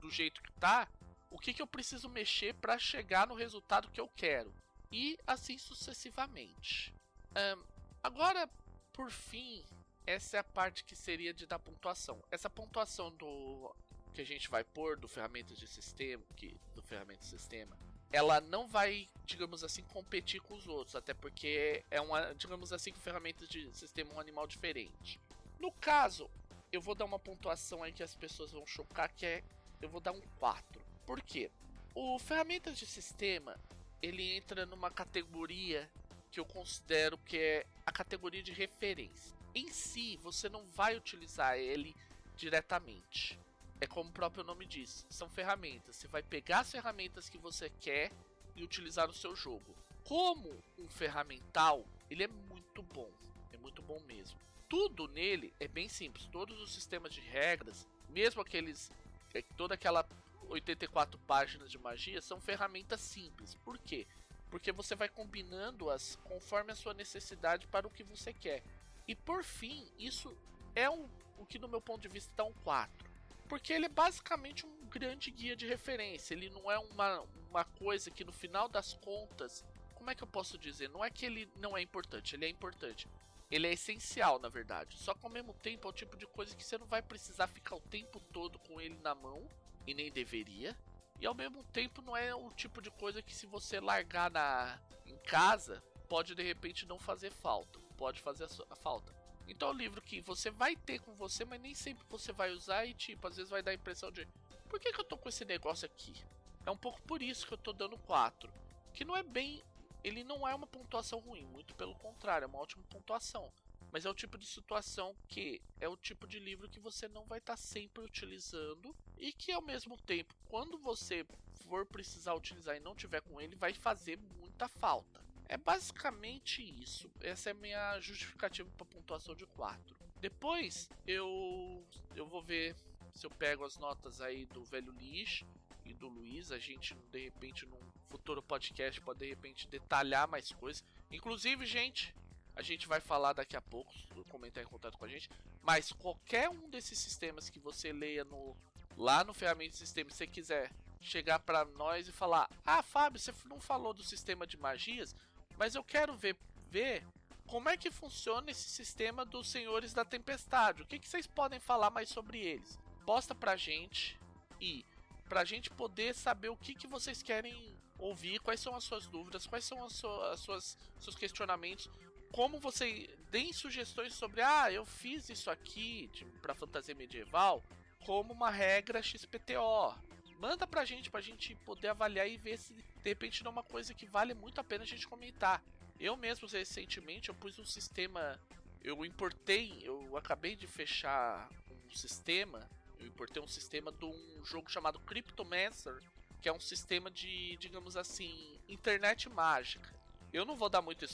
do jeito que tá, o que, que eu preciso mexer para chegar no resultado que eu quero? E assim sucessivamente. Um, agora, por fim, essa é a parte que seria de dar pontuação. Essa pontuação do que a gente vai pôr do ferramentas de sistema, que do ferramenta sistema, ela não vai, digamos assim, competir com os outros, até porque é uma, digamos assim, ferramentas de sistema um animal diferente. No caso, eu vou dar uma pontuação aí que as pessoas vão chocar, que é eu vou dar um 4. Por quê? O ferramentas de sistema, ele entra numa categoria que eu considero que é a categoria de referência. em si você não vai utilizar ele diretamente. É como o próprio nome diz, são ferramentas. Você vai pegar as ferramentas que você quer e utilizar no seu jogo. Como um ferramental, ele é muito bom, é muito bom mesmo. Tudo nele é bem simples, todos os sistemas de regras, mesmo aqueles, é, toda aquela 84 páginas de magia são ferramentas simples. Por quê? Porque você vai combinando-as conforme a sua necessidade para o que você quer. E por fim, isso é um, o que no meu ponto de vista está um 4. Porque ele é basicamente um grande guia de referência. Ele não é uma, uma coisa que no final das contas. Como é que eu posso dizer? Não é que ele não é importante, ele é importante. Ele é essencial, na verdade. Só que ao mesmo tempo é o tipo de coisa que você não vai precisar ficar o tempo todo com ele na mão e nem deveria. E ao mesmo tempo não é o tipo de coisa que se você largar na em casa, pode de repente não fazer falta, pode fazer a, a falta. Então é um livro que você vai ter com você, mas nem sempre você vai usar e tipo, às vezes vai dar a impressão de por que, que eu tô com esse negócio aqui? É um pouco por isso que eu tô dando 4. Que não é bem. Ele não é uma pontuação ruim, muito pelo contrário, é uma ótima pontuação. Mas é o tipo de situação que é o tipo de livro que você não vai estar tá sempre utilizando e que ao mesmo tempo, quando você for precisar utilizar e não tiver com ele, vai fazer muita falta. É basicamente isso. Essa é a minha justificativa para pontuação de 4. Depois eu eu vou ver se eu pego as notas aí do velho lixo e do Luiz, a gente de repente num futuro podcast pode de repente detalhar mais coisas. Inclusive, gente, a gente vai falar daqui a pouco, comentar em contato com a gente. Mas qualquer um desses sistemas que você leia no lá no ferramenta sistema, se você quiser chegar para nós e falar: "Ah, Fábio, você não falou do sistema de magias, mas eu quero ver ver como é que funciona esse sistema dos Senhores da Tempestade. O que, que vocês podem falar mais sobre eles? Posta pra gente e pra gente poder saber o que, que vocês querem ouvir, quais são as suas dúvidas, quais são as as suas seus questionamentos, como você deem sugestões sobre, ah, eu fiz isso aqui tipo, para fantasia medieval como uma regra XPTO. Manda pra gente, pra gente poder avaliar e ver se de repente não é uma coisa que vale muito a pena a gente comentar. Eu mesmo, recentemente, eu pus um sistema. Eu importei, eu acabei de fechar um sistema. Eu importei um sistema de um jogo chamado Cryptomancer, que é um sistema de, digamos assim, internet mágica. Eu não vou dar muito,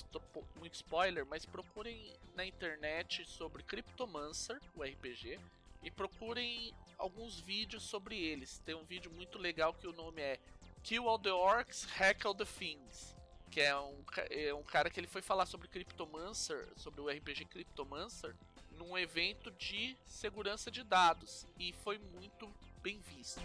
muito spoiler, mas procurem na internet sobre Cryptomancer, o RPG, e procurem alguns vídeos sobre eles. Tem um vídeo muito legal que o nome é Kill All the Orcs, Hack All the Things. Que é um, é um cara que ele foi falar sobre Cryptomancer, sobre o RPG Cryptomancer, num evento de segurança de dados. E foi muito bem visto.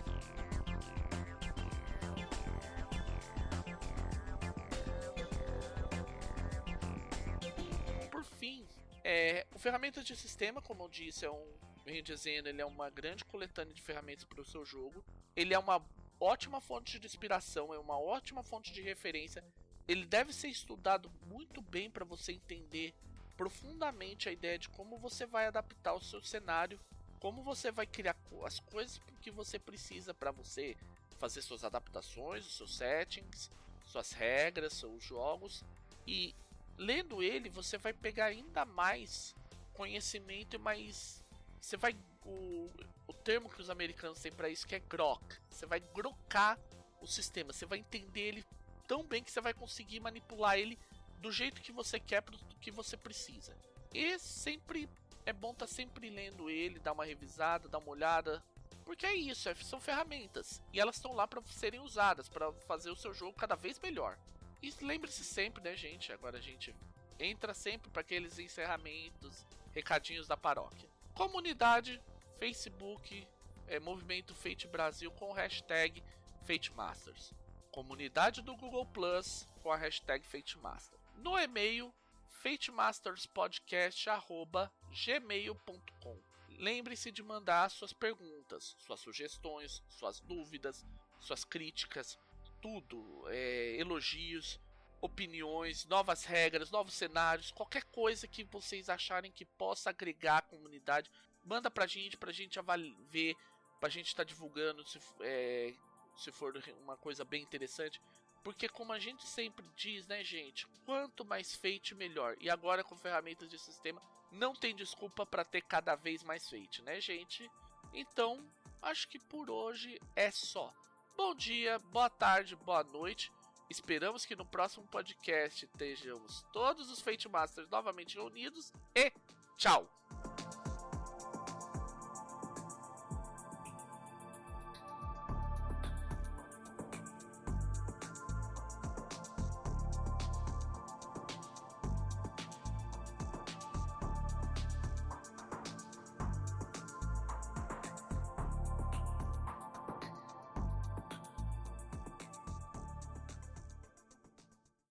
É, o Ferramentas de Sistema, como eu disse, é um. Venho dizendo, ele é uma grande coletânea de ferramentas para o seu jogo. Ele é uma ótima fonte de inspiração, é uma ótima fonte de referência. Ele deve ser estudado muito bem para você entender profundamente a ideia de como você vai adaptar o seu cenário, como você vai criar as coisas que você precisa para você fazer suas adaptações, os seus settings, suas regras, seus jogos. E lendo ele, você vai pegar ainda mais conhecimento e mais. Você vai. O, o termo que os americanos têm para isso que é grok. Você vai grocar o sistema, você vai entender ele tão bem que você vai conseguir manipular ele do jeito que você quer, pro que você precisa. E sempre é bom estar tá sempre lendo ele, dar uma revisada, dar uma olhada, porque é isso, é, são ferramentas e elas estão lá para serem usadas para fazer o seu jogo cada vez melhor. E lembre-se sempre, né, gente? Agora a gente entra sempre para aqueles encerramentos, recadinhos da paróquia. Comunidade, Facebook, é, Movimento Fate Brasil com hashtag FateMasters. Comunidade do Google Plus com a hashtag FateMaster. No e-mail, fatemasterspodcast.gmail.com. Lembre-se de mandar suas perguntas, suas sugestões, suas dúvidas, suas críticas, tudo, é, elogios, opiniões, novas regras, novos cenários, qualquer coisa que vocês acharem que possa agregar à comunidade, manda pra gente, pra gente ver, pra gente estar tá divulgando se, é, se for uma coisa bem interessante. Porque como a gente sempre diz, né, gente, quanto mais feito melhor. E agora com ferramentas de sistema, não tem desculpa para ter cada vez mais Fate, né, gente? Então, acho que por hoje é só. Bom dia, boa tarde, boa noite. Esperamos que no próximo podcast estejamos todos os Fate Masters novamente reunidos e tchau!